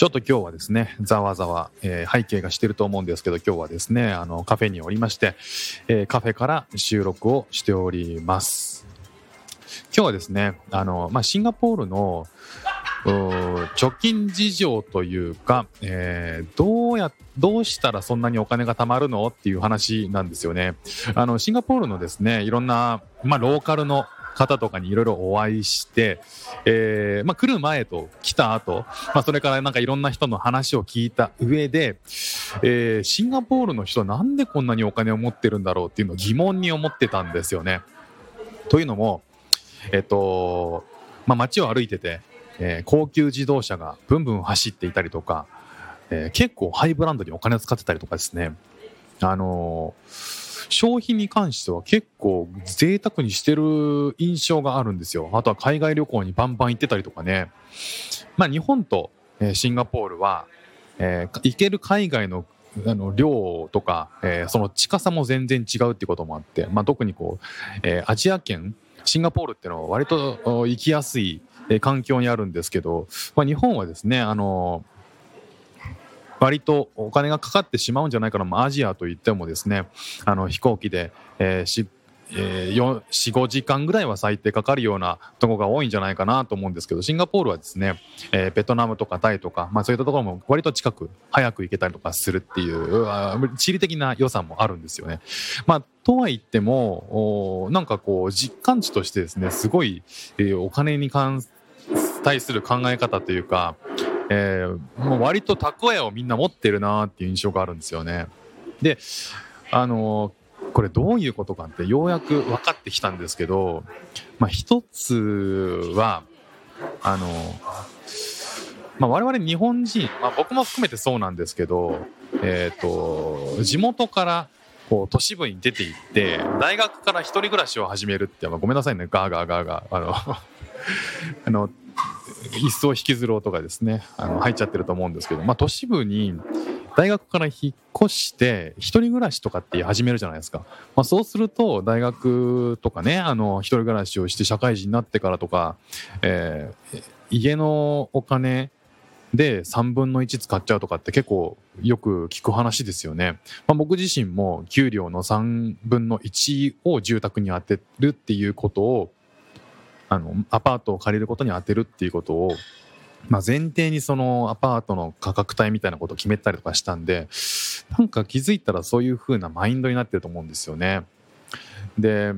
ちょっと今日はですね、ざわざわ、えー背景がしてると思うんですけど、今日はですね、あの、カフェにおりまして、えーカフェから収録をしております。今日はですね、あの、まあ、シンガポールの、貯金事情というか、えーどうや、どうしたらそんなにお金が貯まるの？っていう話なんですよね。あの、シンガポールのですね、いろんな、まあ、ローカルの方とかにいろいろお会いして、えーまあ、来る前と来た後、まあ、それからなんかいろんな人の話を聞いた上で、えーシンガポールの人なんでこんなにお金を持ってるんだろうっていうのを疑問に思ってたんですよね。というのも、えっと、まあ、街を歩いてて、えー高級自動車がブンブン走っていたりとか、えー結構ハイブランドにお金を使ってたりとかですね、あのー消費に関しては結構贅沢にしてる印象があるんですよ。あとは海外旅行にバンバン行ってたりとかね。まあ日本と、シンガポールは、えー行ける海外のあの量とか、えーその近さも全然違うってこともあって、まあ、特にこう、えーアジア圏シンガポールっていうのは割と行きやすい、環境にあるんですけど、まあ、日本はですねあの割とお金がかかってしまうんじゃないかな、まあアジアといってもですねあの飛行機で、えーしえー、45時間ぐらいは最低かかるようなとこが多いんじゃないかなと思うんですけどシンガポールはですね、えーベトナムとかタイとか、まあ、そういったところも割と近く早く行けたりとかするっていう地理的な良さもあるんですよね。まあ、とは言ってもなんかこう実感値としてですねすごい、えーお金に関対する考え方というか、えーもう割と蓄えをみんな持ってるなっていう印象があるんですよね。であのこれどういうことかってようやく分かってきたんですけど、まあ、一つはあの、まあ、我々日本人、まあ、僕も含めてそうなんですけど、えー、と地元からこう都市部に出て行って大学から一人暮らしを始めるって、まあ、ごめんなさいねガーガーガーガーあの あの一層引きずろうとかですねあの入っちゃってると思うんですけど、まあ、都市部に大学から引っ越して一人暮らしとかって始めるじゃないですか、まあ、そうすると大学とかねあの一人暮らしをして社会人になってからとか、えー家のお金で3分の1使っちゃうとかって結構よく聞く話ですよね。まあ、僕自身も給料の3分の1を住宅に充てるっていうことをあのアパートを借りることに充てるっていうことを、まあ、前提にそのアパートの価格帯みたいなことを決めたりとかしたんでなんか気づいたらそういう風なマインドになってると思うんですよね。で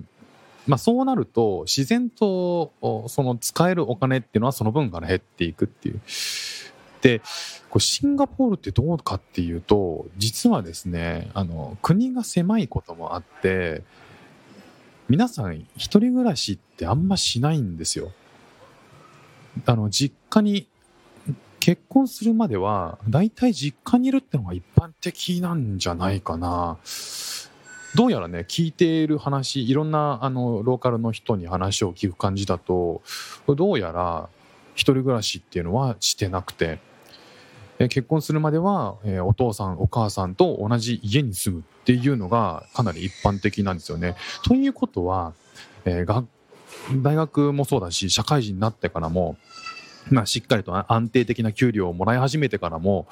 まあ、そうなると自然とその使えるお金っていうのはその分から減っていくっていう。でこうシンガポールってどうかっていうと実はですねあの国が狭いこともあって皆さん一人暮らしってあんましないんですよ。あの実家に結婚するまでは大体実家にいるってのが一般的なんじゃないかな。どうやらね聞いている話いろんなあのローカルの人に話を聞く感じだとどうやら一人暮らしっていうのはしてなくてえ結婚するまでは、えお父さんお母さんと同じ家に住むっていうのがかなり一般的なんですよね。ということは、えーが大学もそうだし社会人になってからも、まあ、しっかりと安定的な給料をもらい始めてからも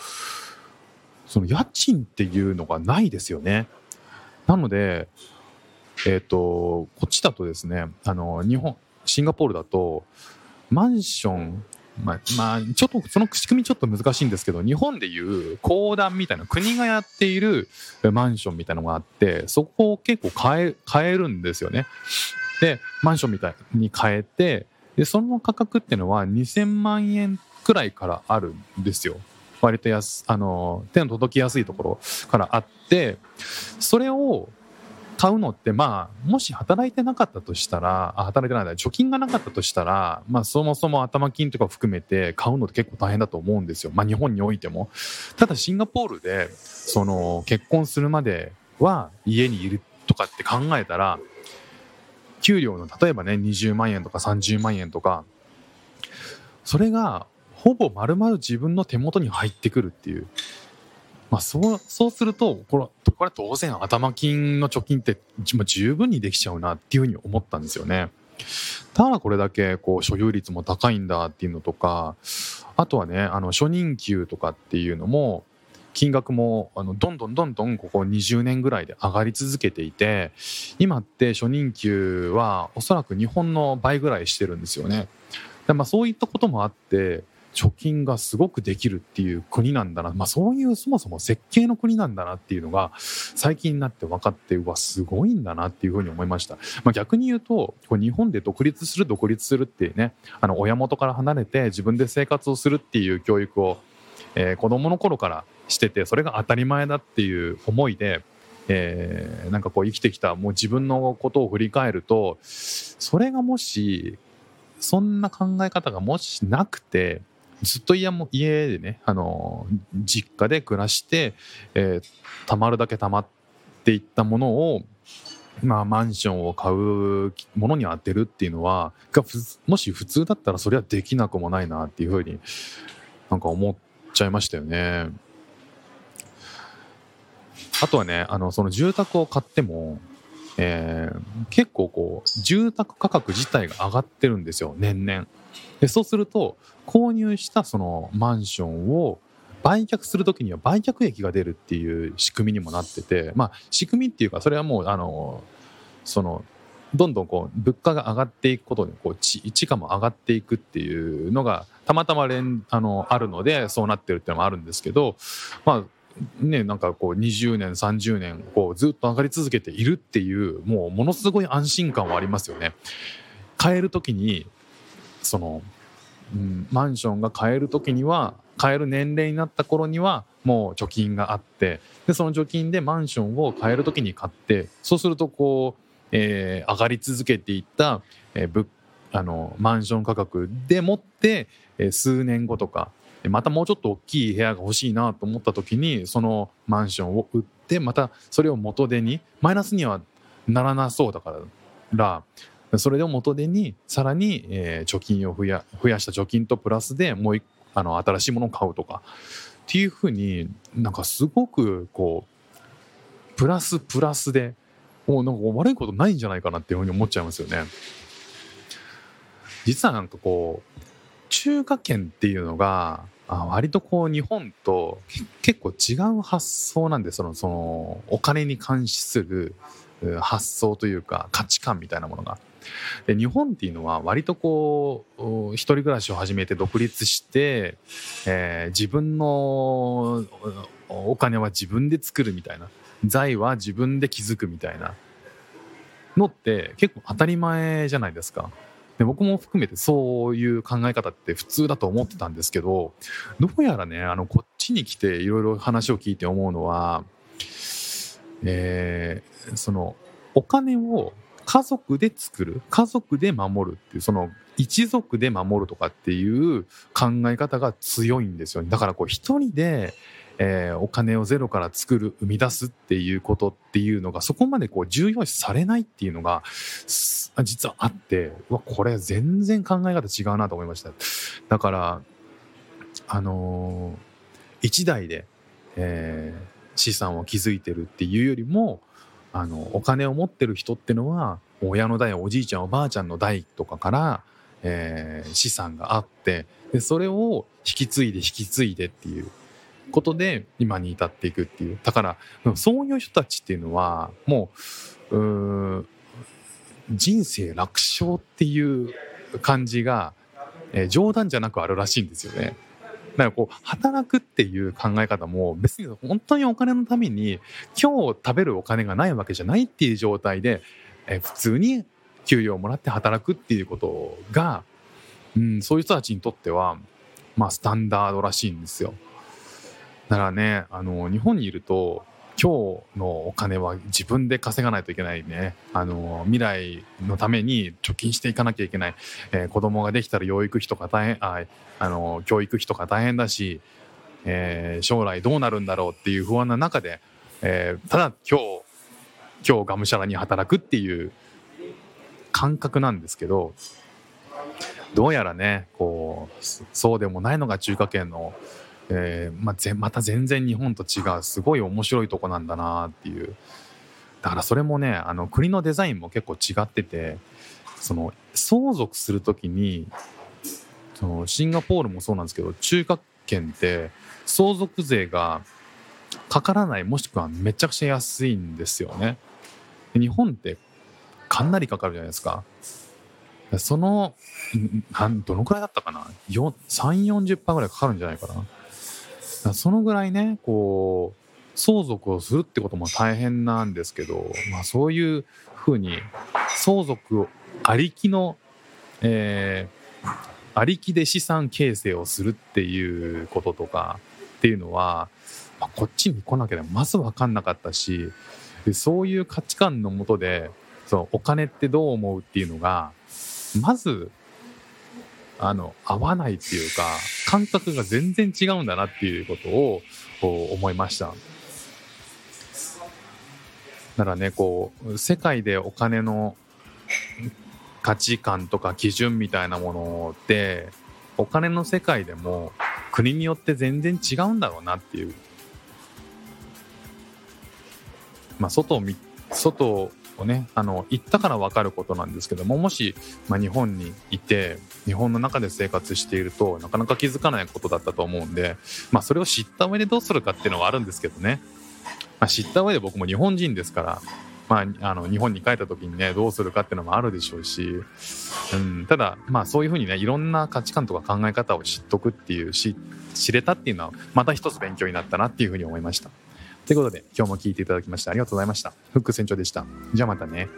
その家賃っていうのがないですよね。なので、えっ、と、こっちだとですね、あの、日本、シンガポールだと、マンション、まあ、まあ、ちょっと、その仕組みちょっと難しいんですけど、日本でいう公団みたいな、国がやっているマンションみたいなのがあって、そこを結構変え、変えるんですよね。で、マンションみたいに変えて、で、その価格っていうのは2000万円くらいからあるんですよ。割と安、あの、手の届きやすいところからあって、それを買うのってまあもし働いてなかったとしたらあ働いてない貯金がなかったとしたらまあそもそも頭金とか含めて買うのって結構大変だと思うんですよ。まあ日本においても。ただシンガポールでその結婚するまでは家にいるとかって考えたら給料の例えばね20万円とか30万円とかそれがほぼ丸々自分の手元に入ってくるっていう。まあ、そうそうするとこれこれ当然頭金の貯金って十分にできちゃうなっていうふうに思ったんですよね。ただこれだけこう所有率も高いんだっていうのとかあとはねあの初任給とかっていうのも金額もあのどんどんどんどんここ20年ぐらいで上がり続けていて今って初任給はおそらく日本の倍ぐらいしてるんですよね。でまあ、そういったこともあって貯金がすごくできるっていう国なんだな、まあ、そういうそもそも設計の国なんだなっていうのが最近になって分かってうわすごいんだなっていうふうに思いました、まあ、逆に言うとこ日本で独立する独立するっていうねあの親元から離れて自分で生活をするっていう教育を、えー、子供の頃からしててそれが当たり前だっていう思いでえー、なんかこう生きてきたもう自分のことを振り返るとそれがもしそんな考え方がもしなくてずっと家も家でね、あの実家で暮らして、えー、たまるだけたまっていったものを、まあ、マンションを買うものに当てるっていうのはがもし普通だったらそれはできなくもないなっていうふうになんか思っちゃいましたよね。あとはねあのその住宅を買っても、えー、結構こう住宅価格自体が上がってるんですよ年々。でそうすると購入したそのマンションを売却する時には売却益が出るっていう仕組みにもなっててまあ仕組みっていうかそれはもうあのそのどんどんこう物価が上がっていくことにこう地価も上がっていくっていうのがたまたま連あのあるのでそうなってるっていうのもあるんですけどまあねなんかこう20年30年こうずっと上がり続けているっていうもうものすごい安心感はありますよね。買える時にその、うん、マンションが買える時には買える年齢になった頃にはもう貯金があってでその貯金でマンションを買える時に買ってそうするとこう、えー、上がり続けていった、えー、あのマンション価格でもって、えー、数年後とかまたもうちょっと大きい部屋が欲しいなと思った時にそのマンションを売ってまたそれを元手にマイナスにはならなそうだからそれを元手にさらに、え、貯金を増や増やした貯金とプラスでもうあの新しいものを買うとかっていうふうになんかすごくこうプラスプラスでもうなんか悪いことないんじゃないかなっていうふうに思っちゃいますよね。実はなんかこう中華圏っていうのが割とこう日本と結構違う発想なんでそのそのお金に関する発想というか価値観みたいなものがで日本っていうのは割とこう一人暮らしを始めて独立して、えー、自分のお金は自分で作るみたいな財は自分で築くみたいなのって結構当たり前じゃないですか。で僕も含めてそういう考え方って普通だと思ってたんですけどどうやらねあのこっちに来ていろいろ話を聞いて思うのは、えー、そのお金を家族で作る家族で守るっていうその一族で守るとかっていう考え方が強いんですよ、ね、だからこう一人で、えー、お金をゼロから作る生み出すっていうことっていうのがそこまでこう重要視されないっていうのが実はあってうわこれ全然考え方違うなと思いました。だからあのー、一代で、えー、資産を築いてるっていうよりもあのお金を持ってる人ってのは親の代おじいちゃんおばあちゃんの代とかから、えー、資産があってでそれを引き継いで引き継いでっていうことで今に至っていくっていうだからそういう人たちっていうのはもう人生楽勝っていう感じが、えー、冗談じゃなくあるらしいんですよね。だからこう働くっていう考え方も別に本当にお金のために今日食べるお金がないわけじゃないっていう状態で、え普通に給料をもらって働くっていうことが、うん、そういう人たちにとってはまあスタンダードらしいんですよ。だからねあの日本にいると今日のお金は自分で稼がないといけないね。あの未来のために貯金していかなきゃいけない、えー、子供ができたら養育費とか大変ああの教育費とか大変だし、えー、将来どうなるんだろうっていう不安な中で、えー、ただ今日今日がむしゃらに働くっていう感覚なんですけどどうやらねこうそうでもないのが中華圏の、えー、まあ、また全然日本と違うすごい面白いとこなんだなっていうだからそれもねあの国のデザインも結構違っててその相続する時にそのシンガポールもそうなんですけど中華圏って相続税がかからないもしくはめちゃくちゃ安いんですよね。日本ってかなりかかるじゃないですか。その、どのくらいだったかな ?3、40%ぐらいかかるんじゃないかな。そのぐらいね、こう、相続をするってことも大変なんですけど、まあそういうふうに相続ありきの、えー、ありきで資産形成をするっていうこととかっていうのは、まあ、こっちに来なければまず分かんなかったしでそういう価値観のもとでそうお金ってどう思うっていうのがまずあの合わないっていうか感覚が全然違うんだなっていうことをこう思いました。だからねこう世界でお金の価値観とか基準みたいなものってお金の世界でも国によって全然違うんだろうなっていうまあ外を見外をねあの行ったから分かることなんですけどももし、まあ、日本にいて日本の中で生活しているとなかなか気づかないことだったと思うんで、まあ、それを知った上でどうするかっていうのはあるんですけどね、まあ、知った上で僕も日本人ですからまあ、あの日本に帰った時にねどうするかっていうのもあるでしょうし、うん、ただまあそういうふうにねいろんな価値観とか考え方を知っとくっていうし知れたっていうのはまた一つ勉強になったなっていうふうに思いました。ということで今日も聞いていただきましてありがとうございました。フック船長でした。じゃあまたね。